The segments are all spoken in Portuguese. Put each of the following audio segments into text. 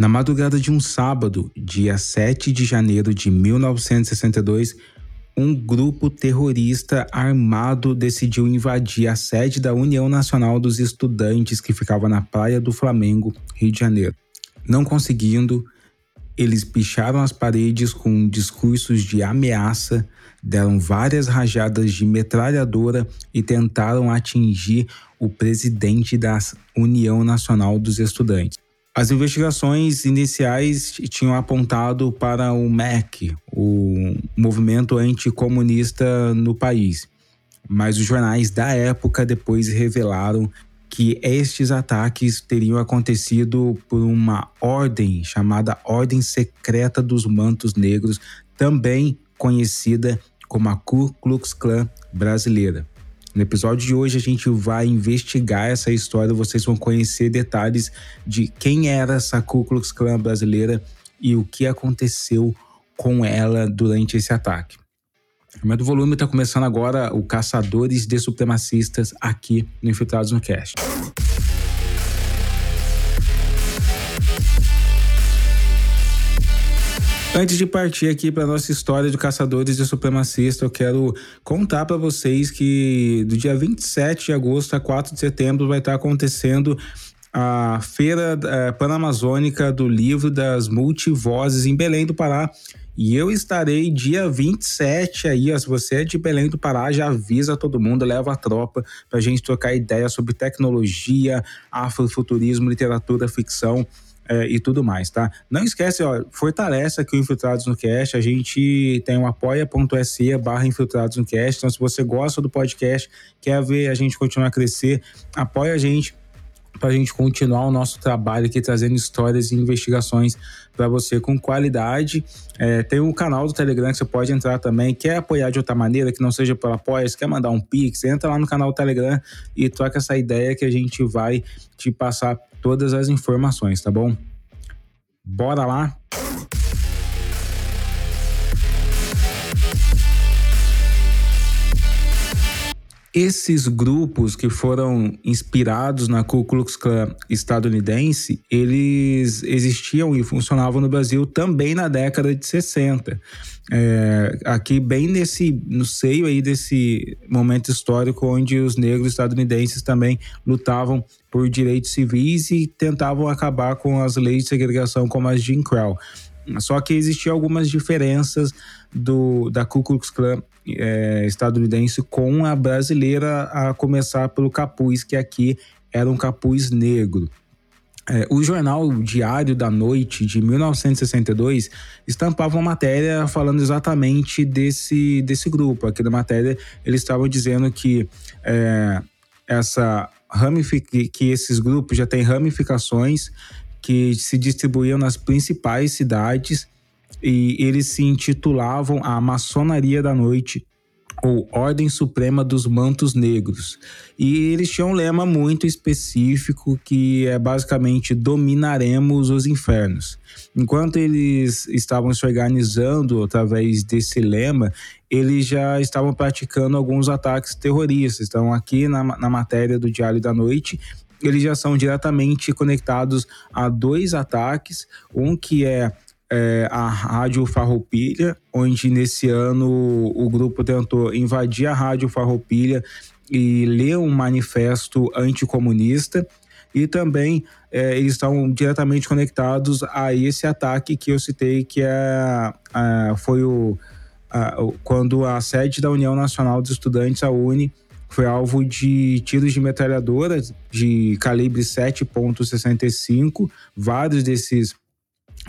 Na madrugada de um sábado, dia 7 de janeiro de 1962, um grupo terrorista armado decidiu invadir a sede da União Nacional dos Estudantes, que ficava na Praia do Flamengo, Rio de Janeiro. Não conseguindo, eles picharam as paredes com discursos de ameaça, deram várias rajadas de metralhadora e tentaram atingir o presidente da União Nacional dos Estudantes. As investigações iniciais tinham apontado para o MEC, o movimento anticomunista no país, mas os jornais da época depois revelaram que estes ataques teriam acontecido por uma ordem chamada Ordem Secreta dos Mantos Negros, também conhecida como a Ku Klux Klan brasileira. No episódio de hoje a gente vai investigar essa história, vocês vão conhecer detalhes de quem era essa Ku Klux Klan brasileira e o que aconteceu com ela durante esse ataque. O volume, está começando agora o Caçadores de Supremacistas aqui no Infiltrados no Cast. Antes de partir aqui para nossa história de caçadores de supremacista, eu quero contar para vocês que do dia 27 de agosto a 4 de setembro vai estar acontecendo a Feira é, Panamazônica do Livro das Multivozes em Belém do Pará. E eu estarei dia 27 aí, ó, se você é de Belém do Pará, já avisa todo mundo, leva a tropa para a gente trocar ideia sobre tecnologia, afrofuturismo, literatura, ficção é, e tudo mais, tá? Não esquece, ó, fortalece aqui o Infiltrados no Cast. A gente tem o apoia.se barra Infiltrados no Cast. Então, se você gosta do podcast, quer ver a gente continuar a crescer, apoia a gente para a gente continuar o nosso trabalho aqui trazendo histórias e investigações para você com qualidade. É, tem um canal do Telegram que você pode entrar também. Quer apoiar de outra maneira, que não seja pelo apoio, quer mandar um pix, entra lá no canal do Telegram e troca essa ideia que a gente vai te passar todas as informações, tá bom? Bora lá? Esses grupos que foram inspirados na Ku Klux Klan estadunidense, eles existiam e funcionavam no Brasil também na década de 60. É, aqui bem nesse no seio aí desse momento histórico onde os negros estadunidenses também lutavam por direitos civis e tentavam acabar com as leis de segregação como as Jim Crow. Só que existiam algumas diferenças do, da Ku Klux Klan é, estadunidense com a brasileira, a começar pelo capuz, que aqui era um capuz negro. É, o jornal Diário da Noite de 1962 estampava uma matéria falando exatamente desse, desse grupo. Aqui na matéria eles estavam dizendo que é, essa que esses grupos já têm ramificações que se distribuíam nas principais cidades e eles se intitulavam a Maçonaria da Noite ou Ordem Suprema dos Mantos Negros. E eles tinham um lema muito específico que é basicamente dominaremos os infernos. Enquanto eles estavam se organizando através desse lema, eles já estavam praticando alguns ataques terroristas. Então, aqui na, na matéria do Diário da Noite, eles já são diretamente conectados a dois ataques, um que é é, a Rádio Farroupilha, onde nesse ano o grupo tentou invadir a Rádio Farroupilha e ler um manifesto anticomunista e também é, eles estão diretamente conectados a esse ataque que eu citei que é, é foi o a, quando a sede da União Nacional dos Estudantes, a UNE, foi alvo de tiros de metralhadora de calibre 7.65. Vários desses,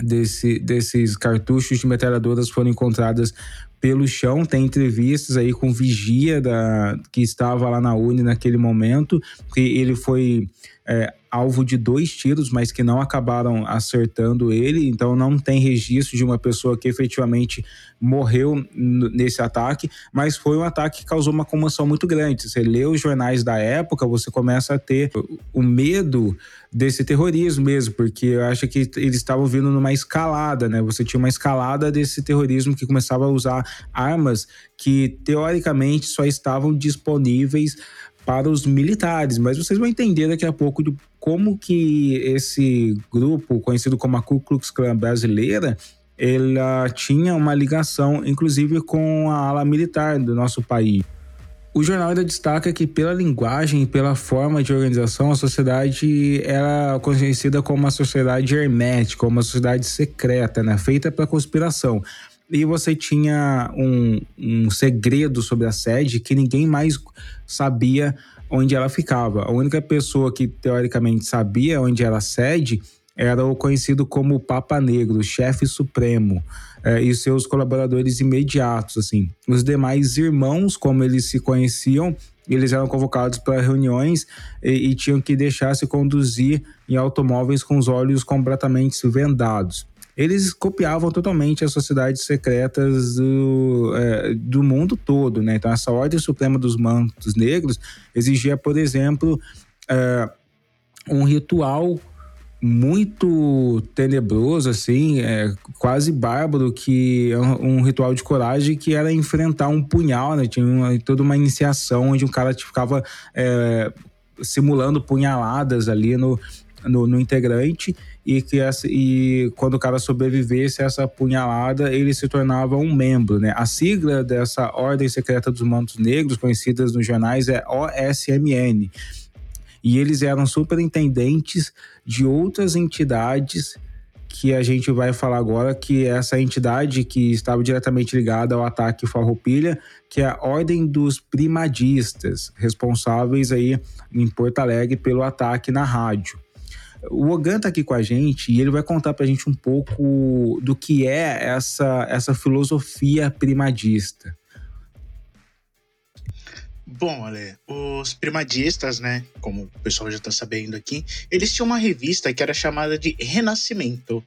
desse, desses cartuchos de metralhadoras foram encontradas pelo chão. Tem entrevistas aí com vigia da, que estava lá na Uni naquele momento, que ele foi é, alvo de dois tiros, mas que não acabaram acertando ele. Então não tem registro de uma pessoa que efetivamente morreu nesse ataque, mas foi um ataque que causou uma comoção muito grande. Você lê os jornais da época, você começa a ter o medo desse terrorismo mesmo, porque eu acho que eles estavam vindo numa escalada, né? Você tinha uma escalada desse terrorismo que começava a usar armas que teoricamente só estavam disponíveis para os militares, mas vocês vão entender daqui a pouco do como que esse grupo, conhecido como a Ku Klux Klan brasileira, ela tinha uma ligação, inclusive, com a ala militar do nosso país. O jornal ainda destaca que, pela linguagem e pela forma de organização, a sociedade era conhecida como uma sociedade hermética, uma sociedade secreta, né? feita para conspiração. E você tinha um, um segredo sobre a sede que ninguém mais sabia onde ela ficava. A única pessoa que teoricamente sabia onde era a sede era o conhecido como Papa Negro, chefe supremo, eh, e seus colaboradores imediatos, assim. Os demais irmãos, como eles se conheciam, eles eram convocados para reuniões e, e, tinham que deixar se conduzir em automóveis com os olhos completamente vendados. Eles copiavam totalmente as sociedades secretas do, é, do mundo todo, né? Então, essa Ordem Suprema dos Mantos Negros exigia, por exemplo, é, um ritual muito tenebroso, assim, é, quase bárbaro, que é um, ritual de coragem que era enfrentar um punhal, né? Tinha uma, toda uma iniciação onde um cara ficava é, simulando punhaladas ali no, no, no, integrante e que essa, e quando o cara sobrevivesse a essa punhalada, ele se tornava um membro, né? A sigla dessa Ordem Secreta dos Mantos Negros, conhecidas nos jornais, é OSMN e eles eram superintendentes de outras entidades que a gente vai falar agora, que é essa entidade que estava diretamente ligada ao ataque Farroupilha, que é a Ordem dos Primadistas, responsáveis aí em Porto Alegre pelo ataque na rádio. O Ogan está aqui com a gente e ele vai contar para a gente um pouco do que é essa, essa filosofia primadista. Bom, Ale, os primadistas, né, como o pessoal já está sabendo aqui, eles tinham uma revista que era chamada de Renascimento.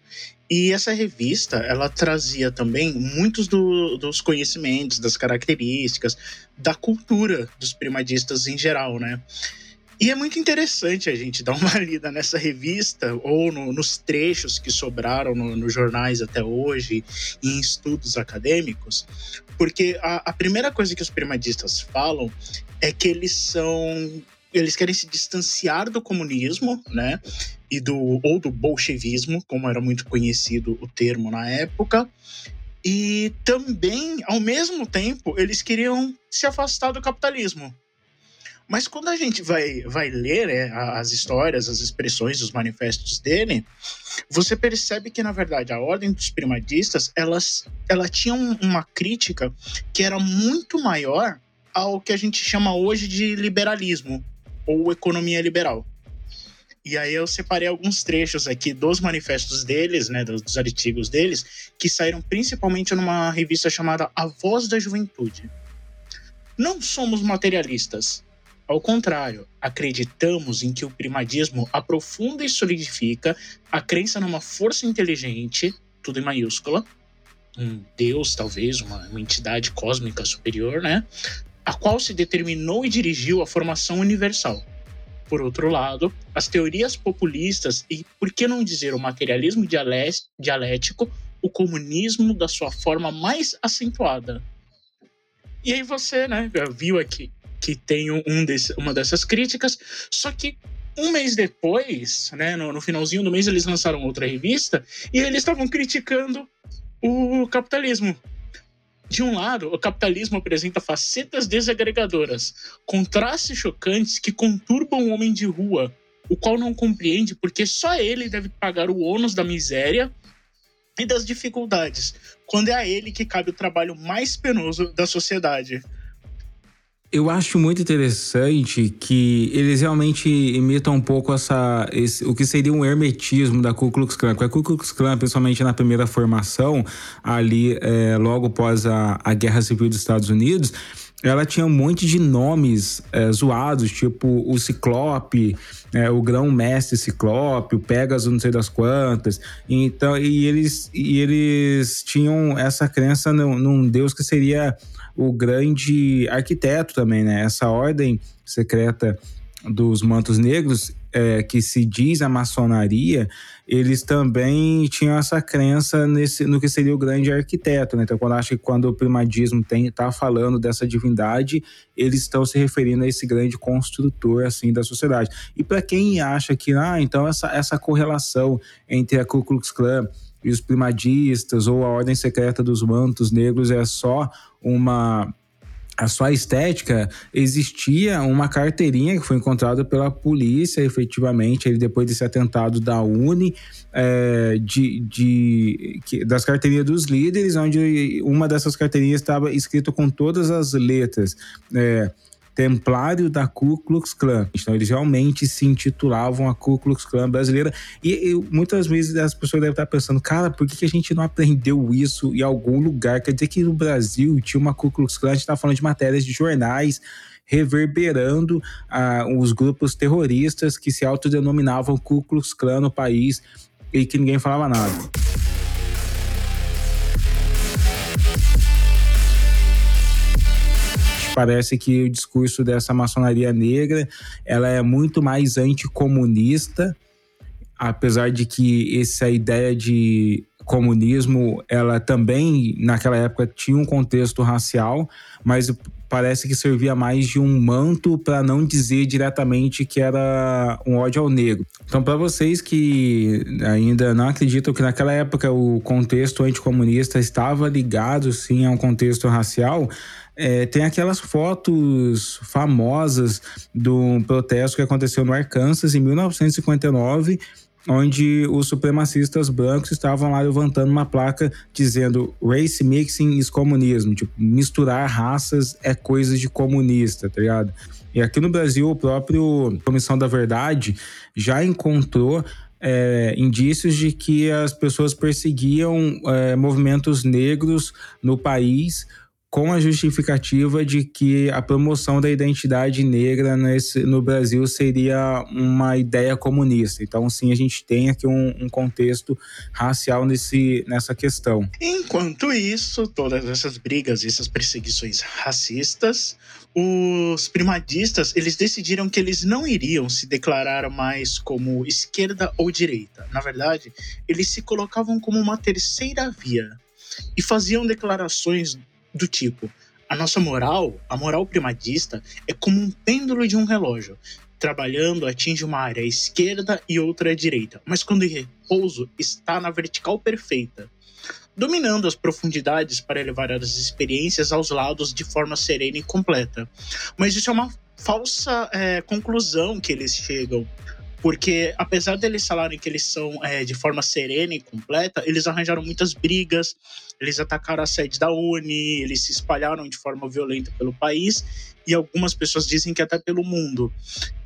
E essa revista, ela trazia também muitos do, dos conhecimentos, das características, da cultura dos primadistas em geral, né? E é muito interessante a gente dar uma lida nessa revista ou no, nos trechos que sobraram nos no jornais até hoje, em estudos acadêmicos, porque a, a primeira coisa que os primadistas falam é que eles são eles querem se distanciar do comunismo, né? E do ou do bolchevismo, como era muito conhecido o termo na época. E também, ao mesmo tempo, eles queriam se afastar do capitalismo. Mas quando a gente vai, vai ler é, as histórias, as expressões, os manifestos dele, você percebe que, na verdade, a ordem dos primadistas elas, ela tinha uma crítica que era muito maior ao que a gente chama hoje de liberalismo ou economia liberal. E aí eu separei alguns trechos aqui dos manifestos deles, né, dos artigos deles, que saíram principalmente numa revista chamada A Voz da Juventude. Não somos materialistas, ao contrário, acreditamos em que o primadismo aprofunda e solidifica a crença numa força inteligente, tudo em maiúscula, um Deus, talvez, uma, uma entidade cósmica superior, né? A qual se determinou e dirigiu a formação universal. Por outro lado, as teorias populistas e, por que não dizer, o materialismo dialético, o comunismo da sua forma mais acentuada. E aí você, né, viu aqui que tem um desse, uma dessas críticas, só que um mês depois, né, no, no finalzinho do mês, eles lançaram outra revista e eles estavam criticando o capitalismo. De um lado, o capitalismo apresenta facetas desagregadoras, contrastes chocantes que conturbam o homem de rua, o qual não compreende porque só ele deve pagar o ônus da miséria e das dificuldades, quando é a ele que cabe o trabalho mais penoso da sociedade eu acho muito interessante que eles realmente imitam um pouco essa, esse, o que seria um hermetismo da Ku Klux Klan. Porque a Ku Klux Klan, principalmente na primeira formação, ali é, logo após a, a Guerra Civil dos Estados Unidos, ela tinha um monte de nomes é, zoados, tipo o Ciclope, é, o Grão-Mestre Ciclope, o Pegasus não sei das quantas. Então, e eles, e eles tinham essa crença num, num Deus que seria o grande arquiteto também, né? Essa ordem secreta dos mantos negros, é, que se diz a maçonaria, eles também tinham essa crença nesse, no que seria o grande arquiteto. Né? Então, quando acho que quando o primadismo está falando dessa divindade, eles estão se referindo a esse grande construtor assim da sociedade. E para quem acha que, ah, então essa, essa correlação entre a Ku Klux Klan e os primadistas ou a ordem secreta dos mantos negros é só uma a sua estética, existia uma carteirinha que foi encontrada pela polícia, efetivamente, ele, depois desse atentado da Uni, é, de, de, que, das carteirinhas dos líderes, onde uma dessas carteirinhas estava escrito com todas as letras. É, templário da Ku Klux Klan. Então eles realmente se intitulavam a Ku Klux Klan brasileira. E, e muitas vezes as pessoas devem estar pensando, cara, por que, que a gente não aprendeu isso em algum lugar? Quer dizer que no Brasil tinha uma Ku Klux Klan, a gente está falando de matérias de jornais reverberando ah, os grupos terroristas que se autodenominavam Ku Klux Klan no país e que ninguém falava nada. Parece que o discurso dessa maçonaria negra ela é muito mais anticomunista, apesar de que essa ideia de comunismo ela também naquela época tinha um contexto racial, mas parece que servia mais de um manto para não dizer diretamente que era um ódio ao negro. Então, para vocês que ainda não acreditam que naquela época o contexto anticomunista estava ligado sim a um contexto racial, é, tem aquelas fotos famosas do protesto que aconteceu no Arkansas em 1959, onde os supremacistas brancos estavam lá levantando uma placa dizendo race mixing is comunismo, tipo, misturar raças é coisa de comunista, tá ligado? E aqui no Brasil, o próprio Comissão da Verdade já encontrou é, indícios de que as pessoas perseguiam é, movimentos negros no país com a justificativa de que a promoção da identidade negra nesse, no Brasil seria uma ideia comunista. Então, sim, a gente tem aqui um, um, contexto racial nesse, nessa questão. Enquanto isso, todas essas brigas, essas perseguições racistas, os primadistas eles decidiram que eles não iriam se declarar mais como esquerda ou direita. Na verdade, eles se colocavam como uma terceira via e faziam declarações do tipo: a nossa moral, a moral primadista, é como um pêndulo de um relógio. Trabalhando, atinge uma área à esquerda e outra à direita, mas quando em repouso está na vertical perfeita, dominando as profundidades para elevar as experiências aos lados de forma serena e completa. Mas isso é uma falsa é, conclusão que eles chegam, porque apesar deles falarem que eles são é, de forma serena e completa, eles arranjaram muitas brigas, eles atacaram a sede da Uni, eles se espalharam de forma violenta pelo país e algumas pessoas dizem que até pelo mundo.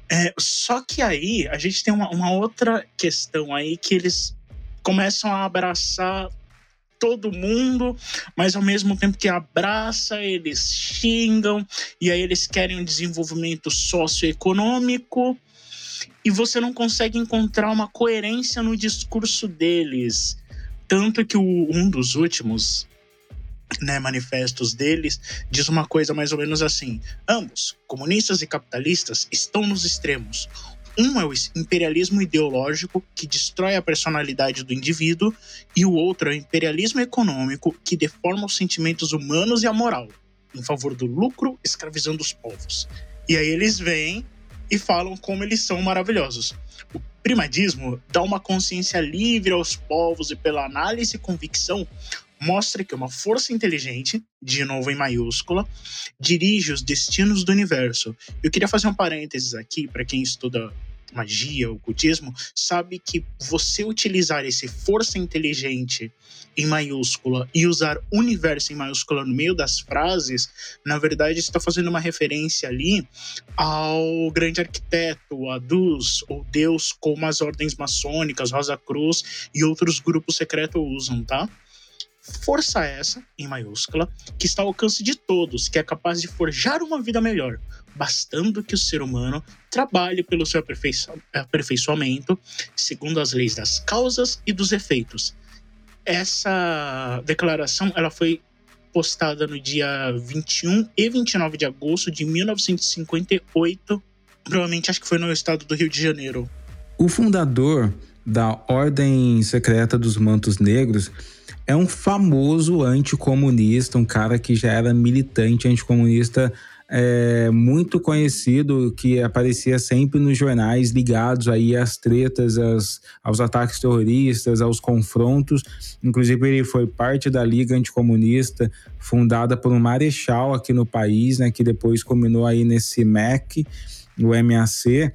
É, só que aí a gente tem uma, uma outra questão aí que eles começam a abraçar todo mundo, mas ao mesmo tempo que abraça, eles xingam, e aí eles querem um desenvolvimento socioeconômico, e você não consegue encontrar uma coerência no discurso deles. Tanto que o, um dos últimos né, manifestos deles diz uma coisa mais ou menos assim: ambos, comunistas e capitalistas, estão nos extremos. Um é o imperialismo ideológico, que destrói a personalidade do indivíduo, e o outro é o imperialismo econômico, que deforma os sentimentos humanos e a moral, em favor do lucro, escravizando os povos. E aí eles vêm e falam como eles são maravilhosos. O primadismo dá uma consciência livre aos povos e, pela análise e convicção, mostra que uma força inteligente, de novo em maiúscula, dirige os destinos do universo. Eu queria fazer um parênteses aqui para quem estuda magia, ocultismo, sabe que você utilizar esse força inteligente em maiúscula e usar universo em maiúscula no meio das frases, na verdade está fazendo uma referência ali ao grande arquiteto, a Deus ou Deus, como as ordens maçônicas, Rosa Cruz e outros grupos secretos usam, tá? Força essa, em maiúscula, que está ao alcance de todos, que é capaz de forjar uma vida melhor, bastando que o ser humano trabalhe pelo seu aperfeiçoamento, segundo as leis das causas e dos efeitos. Essa declaração ela foi postada no dia 21 e 29 de agosto de 1958 Provavelmente acho que foi no estado do Rio de Janeiro. O fundador da Ordem Secreta dos Mantos Negros é um famoso anticomunista, um cara que já era militante anticomunista é, muito conhecido que aparecia sempre nos jornais ligados aí às tretas, às, aos ataques terroristas, aos confrontos. Inclusive ele foi parte da Liga Anticomunista, fundada por um marechal aqui no país, né, que depois culminou aí nesse MEC, o MAC,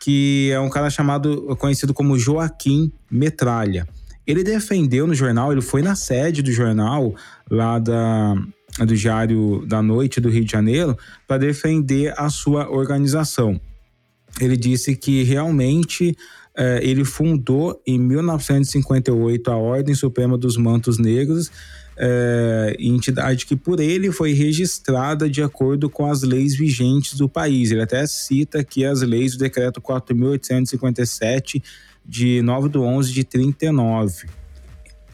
que é um cara chamado conhecido como Joaquim Metralha. Ele defendeu no jornal, ele foi na sede do jornal lá da do Diário da Noite do Rio de Janeiro para defender a sua organização. Ele disse que realmente eh, ele fundou em 1958 a Ordem Suprema dos Mantos Negros, eh, entidade que por ele foi registrada de acordo com as leis vigentes do país. Ele até cita aqui as leis do Decreto 4.857 de 9 de 11 de 39.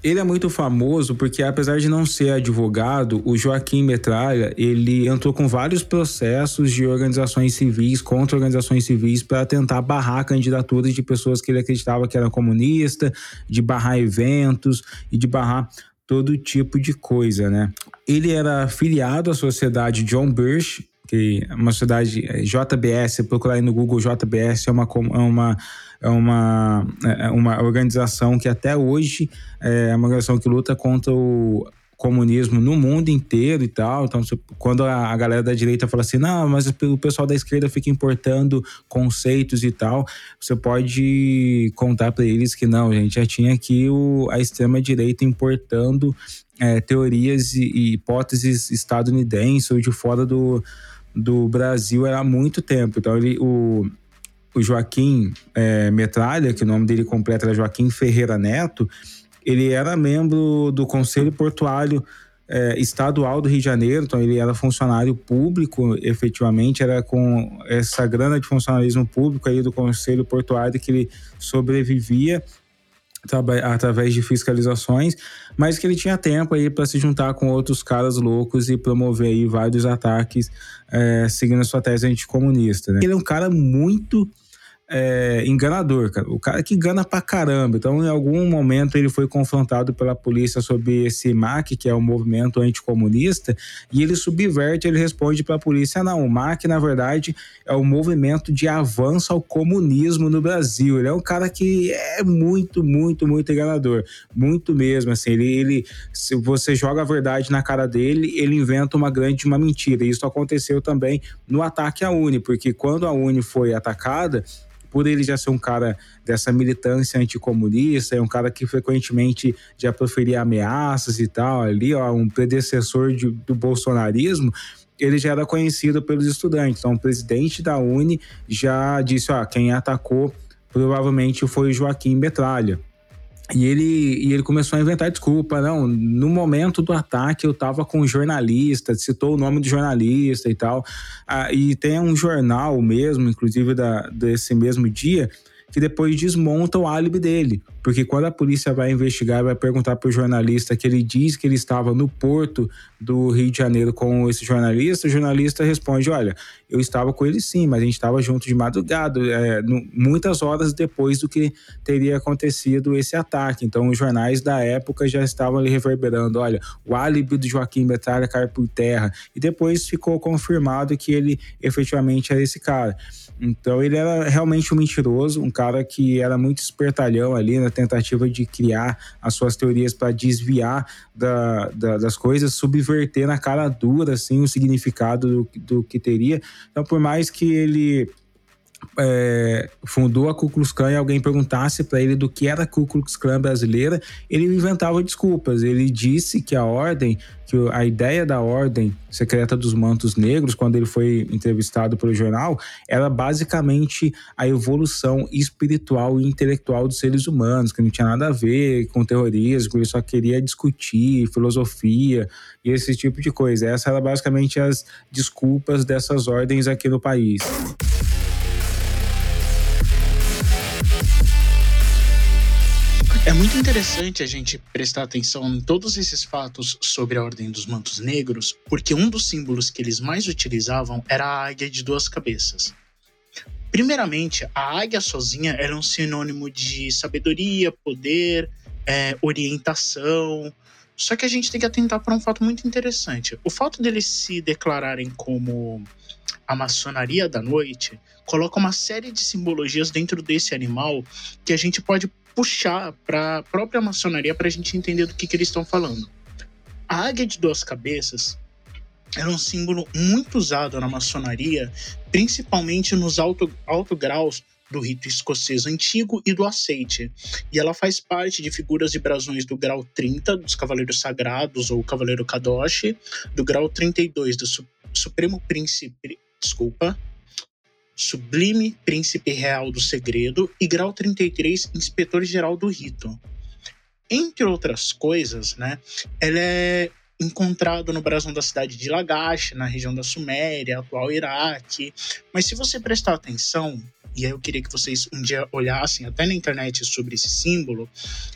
Ele é muito famoso porque, apesar de não ser advogado, o Joaquim Metralha ele entrou com vários processos de organizações civis contra organizações civis para tentar barrar candidaturas de pessoas que ele acreditava que eram comunista, de barrar eventos e de barrar todo tipo de coisa, né? Ele era filiado à sociedade John Birch, que é uma sociedade é, JBS, procurar aí no Google JBS é uma, é uma é uma, é, é uma organização que até hoje é uma organização que luta contra o comunismo no mundo inteiro e tal. Então, quando a, galera da direita fala assim, não, mas o pessoal da esquerda fica importando conceitos e tal, você pode contar para eles que não, gente, já tinha aqui o, a extrema direita importando é, teorias e, e hipóteses estadunidenses ou de fora do, do Brasil há muito tempo. Então, ele, o, o Joaquim é, Metralha, que o nome dele completo era Joaquim Ferreira Neto, ele era membro do Conselho Portuário é, Estadual do Rio de Janeiro, então ele era funcionário público, efetivamente, era com essa grana de funcionalismo público aí do Conselho Portuário que ele sobrevivia através de fiscalizações, mas que ele tinha tempo aí para se juntar com outros caras loucos e promover aí vários ataques é, seguindo a sua tese anticomunista. Né? Ele é um cara muito é, enganador, cara. O cara que engana pra caramba. Então, em algum momento, ele foi confrontado pela polícia sobre esse MAC, que é o movimento anticomunista, e ele subverte, ele responde pra polícia: não, o MAC, na verdade, é o movimento de avanço ao comunismo no Brasil. Ele é um cara que é muito, muito, muito enganador. Muito mesmo, assim. Ele, ele se você joga a verdade na cara dele, ele inventa uma grande uma mentira. Isso aconteceu também no ataque à Uni, porque quando a Uni foi atacada, por ele já ser um cara dessa militância anticomunista, é um cara que frequentemente já proferia ameaças e tal, ali, ó, um predecessor de, do bolsonarismo, ele já era conhecido pelos estudantes. Então, o presidente da Uni já disse: ó, quem atacou provavelmente foi o Joaquim Metralha. E ele, e ele começou a inventar desculpa. Não, no momento do ataque eu estava com um jornalista, citou o nome do jornalista e tal. Ah, e tem um jornal mesmo, inclusive da, desse mesmo dia, que depois desmonta o álibi dele. Porque quando a polícia vai investigar, vai perguntar para o jornalista que ele diz que ele estava no porto do Rio de Janeiro com esse jornalista, o jornalista responde: Olha, eu estava com ele sim, mas a gente estava junto de madrugada, é, no, muitas horas depois do que teria acontecido esse ataque. Então, os jornais da época já estavam ali reverberando: Olha, o álibi do Joaquim Betalha cai por terra. E depois ficou confirmado que ele efetivamente era esse cara. Então ele era realmente um mentiroso, um cara que era muito espertalhão ali na tentativa de criar as suas teorias para desviar da, da, das coisas, subverter na cara dura assim o significado do, do que teria. Então por mais que ele é, fundou a Ku Klux Klan e alguém perguntasse para ele do que era a Ku Klux Klan brasileira, ele inventava desculpas. Ele disse que a ordem, que a ideia da ordem secreta dos mantos negros, quando ele foi entrevistado pelo jornal, era basicamente a evolução espiritual e intelectual dos seres humanos, que não tinha nada a ver com terrorismo, ele só queria discutir filosofia e esse tipo de coisa. Essas eram basicamente as desculpas dessas ordens aqui no país. É muito interessante a gente prestar atenção em todos esses fatos sobre a Ordem dos Mantos Negros, porque um dos símbolos que eles mais utilizavam era a águia de duas cabeças. Primeiramente, a águia sozinha é um sinônimo de sabedoria, poder, é, orientação. Só que a gente tem que atentar para um fato muito interessante. O fato deles se declararem como a maçonaria da noite coloca uma série de simbologias dentro desse animal que a gente pode puxar para a própria maçonaria para a gente entender do que, que eles estão falando. A águia de duas cabeças era um símbolo muito usado na maçonaria, principalmente nos alto, alto graus do rito escocês antigo e do aceite. E ela faz parte de figuras e brasões do grau 30 dos Cavaleiros Sagrados ou Cavaleiro Kadoshi, do grau 32 do Su Supremo Príncipe, desculpa, Sublime Príncipe Real do Segredo e grau 33 Inspetor Geral do Rito. Entre outras coisas, né, ela é encontrado no brasão da cidade de Lagash, na região da Suméria, atual Iraque. Mas se você prestar atenção, e aí eu queria que vocês um dia olhassem até na internet sobre esse símbolo,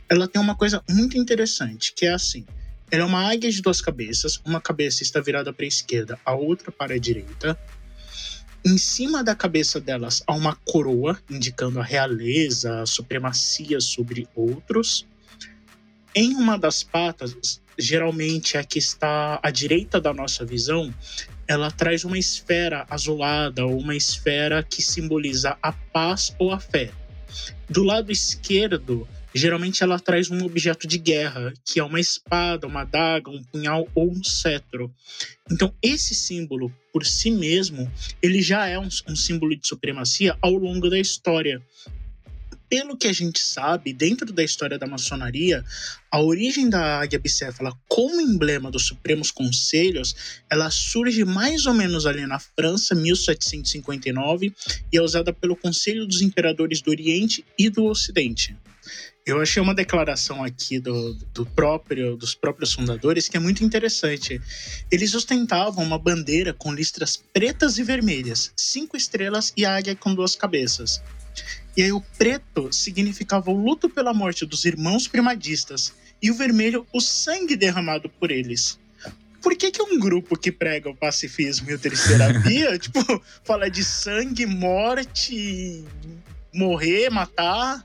ela tem uma coisa muito interessante, que é assim. Ela é uma águia de duas cabeças, uma cabeça está virada para a esquerda, a outra para a direita. Em cima da cabeça delas há uma coroa, indicando a realeza, a supremacia sobre outros. Em uma das patas geralmente a que está à direita da nossa visão, ela traz uma esfera azulada ou uma esfera que simboliza a paz ou a fé. Do lado esquerdo, geralmente ela traz um objeto de guerra, que é uma espada, uma adaga, um punhal ou um cetro. Então, esse símbolo, por si mesmo, ele já é um, um símbolo de supremacia ao longo da história pelo que a gente sabe, dentro da história da maçonaria, a origem da águia bicéfala como emblema dos Supremos Conselhos, ela surge mais ou menos ali na França, 1759, e é usada pelo Conselho dos Imperadores do Oriente e do Ocidente. Eu achei uma declaração aqui do, do próprio, dos próprios fundadores que é muito interessante. Eles ostentavam uma bandeira com listras pretas e vermelhas, cinco estrelas e águia com duas cabeças. E aí o preto significava o luto pela morte dos irmãos primadistas e o vermelho o sangue derramado por eles. Por que, que um grupo que prega o pacifismo e a terapia, tipo, fala de sangue, morte, morrer, matar?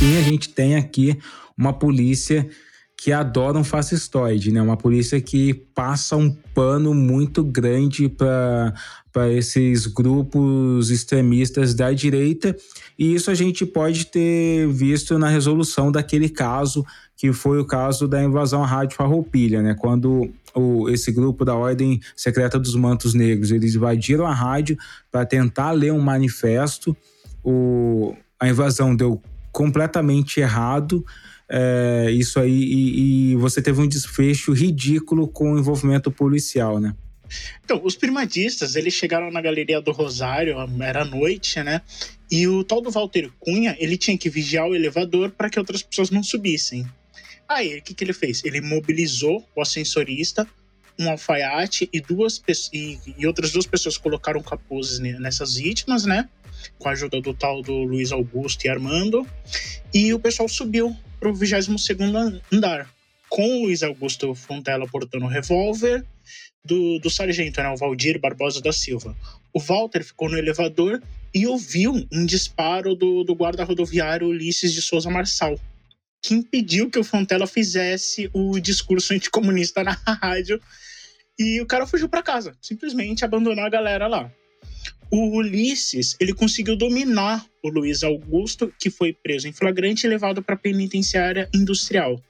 Sim, a gente tem aqui uma polícia que adora um fascistoide, né? Uma polícia que passa um pano muito grande para esses grupos extremistas da direita, e isso a gente pode ter visto na resolução daquele caso, que foi o caso da invasão à Rádio Farroupilha, né? Quando o, esse grupo da Ordem Secreta dos Mantos Negros, eles invadiram a rádio para tentar ler um manifesto, o, a invasão deu completamente errado, é, isso aí e, e, você teve um desfecho ridículo com o envolvimento policial, né? Então, os primadistas, eles chegaram na Galeria do Rosário, era noite, né? E o tal do Walter Cunha, ele tinha que vigiar o elevador para que outras pessoas não subissem. Aí, o que, que ele fez? Ele mobilizou o ascensorista, um alfaiate e duas e, e outras duas pessoas colocaram capuzes nessas vítimas, né? Com a ajuda do tal do Luiz Augusto e Armando. E o pessoal subiu para o 22 andar, com o Luiz Augusto Fontela portando o revólver do, do sargento, né, o Valdir Barbosa da Silva. O Walter ficou no elevador e ouviu um disparo do, do guarda rodoviário Ulisses de Souza Marçal, que impediu que o Fontela fizesse o discurso anticomunista na rádio. E o cara fugiu para casa, simplesmente abandonou a galera lá o Ulisses ele conseguiu dominar o Luiz Augusto, que foi preso em flagrante e levado para a penitenciária industrial.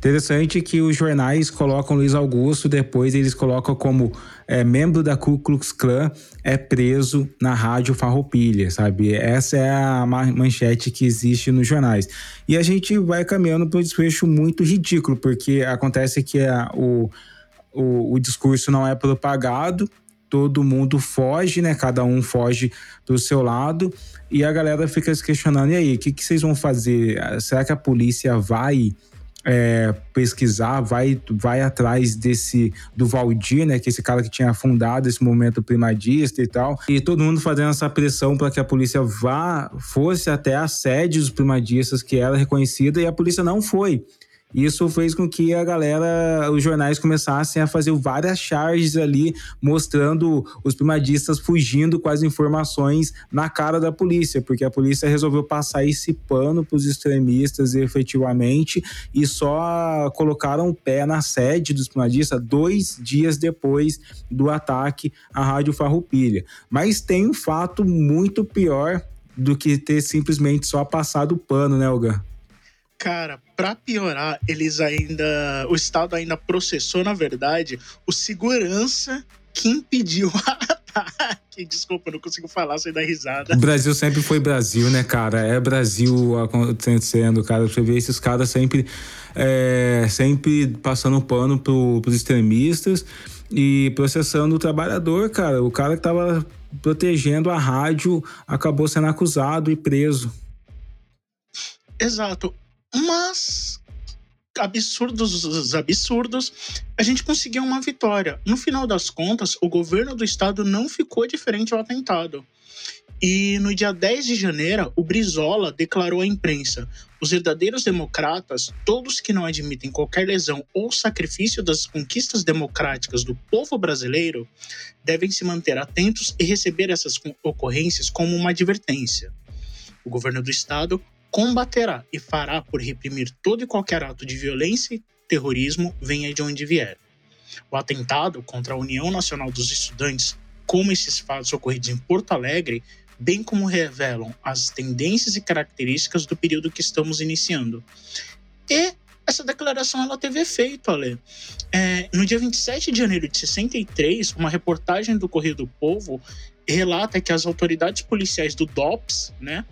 Interessante que os jornais colocam Luiz Augusto, depois eles colocam como é, membro da Ku Klux Klan, é preso na rádio Farroupilha, sabe? Essa é a manchete que existe nos jornais. E a gente vai caminhando para um desfecho muito ridículo, porque acontece que a, o, o, o discurso não é propagado, todo mundo foge, né? Cada um foge do seu lado e a galera fica se questionando: e aí, o que, que vocês vão fazer? Será que a polícia vai é, pesquisar, vai, vai atrás desse do Valdir, né? Que é esse cara que tinha fundado esse momento primadista e tal, e todo mundo fazendo essa pressão para que a polícia vá, fosse até a sede dos primadistas que era reconhecida e a polícia não foi. Isso fez com que a galera, os jornais começassem a fazer várias charges ali, mostrando os primadistas fugindo com as informações na cara da polícia, porque a polícia resolveu passar esse pano para os extremistas efetivamente e só colocaram o pé na sede dos primadistas dois dias depois do ataque à Rádio Farroupilha. Mas tem um fato muito pior do que ter simplesmente só passado o pano, né, Olga? Cara, para piorar, eles ainda. O Estado ainda processou, na verdade, o segurança que impediu o ataque. Desculpa, não consigo falar sem dar risada. O Brasil sempre foi Brasil, né, cara? É Brasil acontecendo, cara. Você vê esses caras sempre, é, sempre passando pano pro, pros extremistas e processando o trabalhador, cara. O cara que tava protegendo a rádio acabou sendo acusado e preso. Exato. Mas absurdos os absurdos, a gente conseguiu uma vitória. No final das contas, o governo do estado não ficou diferente ao atentado. E no dia 10 de janeiro, o Brizola declarou à imprensa: os verdadeiros democratas, todos que não admitem qualquer lesão ou sacrifício das conquistas democráticas do povo brasileiro, devem se manter atentos e receber essas ocorrências como uma advertência. O governo do estado combaterá e fará por reprimir todo e qualquer ato de violência e terrorismo, venha de onde vier. O atentado contra a União Nacional dos Estudantes, como esses fatos ocorridos em Porto Alegre, bem como revelam as tendências e características do período que estamos iniciando. E essa declaração ela teve efeito, Ale. É, no dia 27 de janeiro de 63, uma reportagem do Correio do Povo relata que as autoridades policiais do DOPS, né,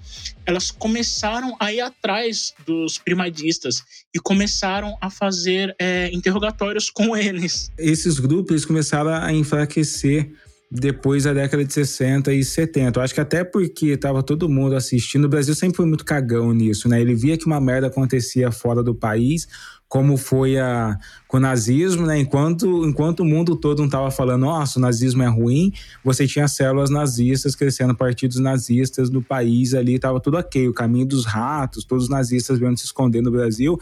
elas começaram a ir atrás dos primadistas e começaram a fazer é, interrogatórios com eles. Esses grupos começaram a enfraquecer depois da década de 60 e 70. Eu acho que até porque estava todo mundo assistindo, o Brasil sempre foi muito cagão nisso, né? Ele via que uma merda acontecia fora do país, como foi a, com o nazismo, né? Enquanto, enquanto o mundo todo não estava falando, nossa, o nazismo é ruim, você tinha células nazistas crescendo, partidos nazistas no país ali, estava tudo ok. O caminho dos ratos, todos os nazistas vendo se esconder no Brasil.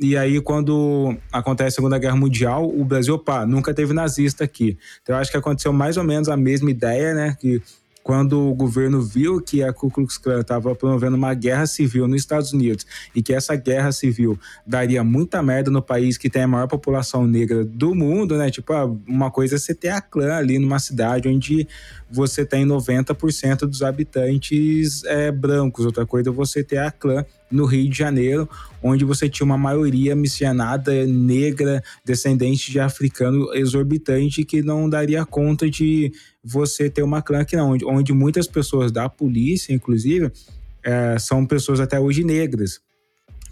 E aí, quando acontece a Segunda Guerra Mundial, o Brasil, opa, nunca teve nazista aqui. Então, eu acho que aconteceu mais ou menos a mesma ideia, né? Que quando o governo viu que a Ku Klux Klan estava promovendo uma guerra civil nos Estados Unidos e que essa guerra civil daria muita merda no país que tem a maior população negra do mundo, né? Tipo, ah, uma coisa é você ter a clã ali numa cidade onde você tem 90% dos habitantes é, brancos, outra coisa é você ter a clã no Rio de Janeiro, onde você tinha uma maioria miscigenada, negra, descendente de africano exorbitante, que não daria conta de você ter uma clã que não, onde, onde muitas pessoas da polícia, inclusive, é, são pessoas até hoje negras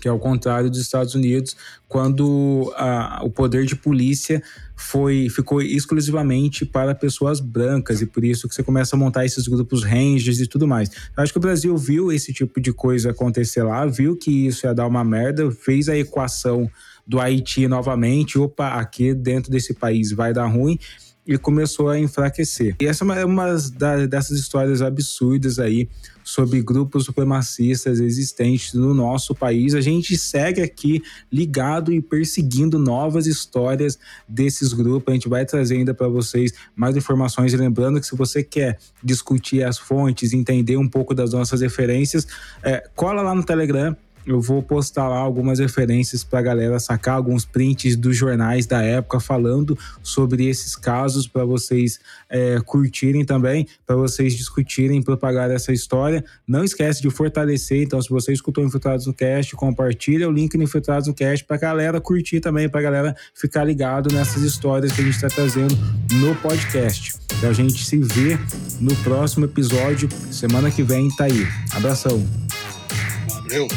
que é o contrário dos Estados Unidos, quando a, o poder de polícia foi ficou exclusivamente para pessoas brancas e por isso que você começa a montar esses grupos rangers e tudo mais. Eu acho que o Brasil viu esse tipo de coisa acontecer lá, viu que isso ia dar uma merda, fez a equação do Haiti novamente, opa, aqui dentro desse país vai dar ruim e começou a enfraquecer. E essa é uma dessas histórias absurdas aí sobre grupos supremacistas existentes no nosso país. A gente segue aqui ligado e perseguindo novas histórias desses grupos. A gente vai trazendo para vocês mais informações. E lembrando que se você quer discutir as fontes, entender um pouco das nossas referências, é, cola lá no Telegram eu vou postar lá algumas referências para a galera sacar alguns prints dos jornais da época falando sobre esses casos para vocês é, curtirem também, para vocês discutirem, propagar essa história. Não esquece de fortalecer, então se você escutou Infiltrados no Cast, compartilha o link no Infiltrados no Cast para a galera curtir também, para a galera ficar ligado nessas histórias que a gente está trazendo no podcast. Então a gente se vê no próximo episódio. Semana que vem tá aí. Abração. Valeu.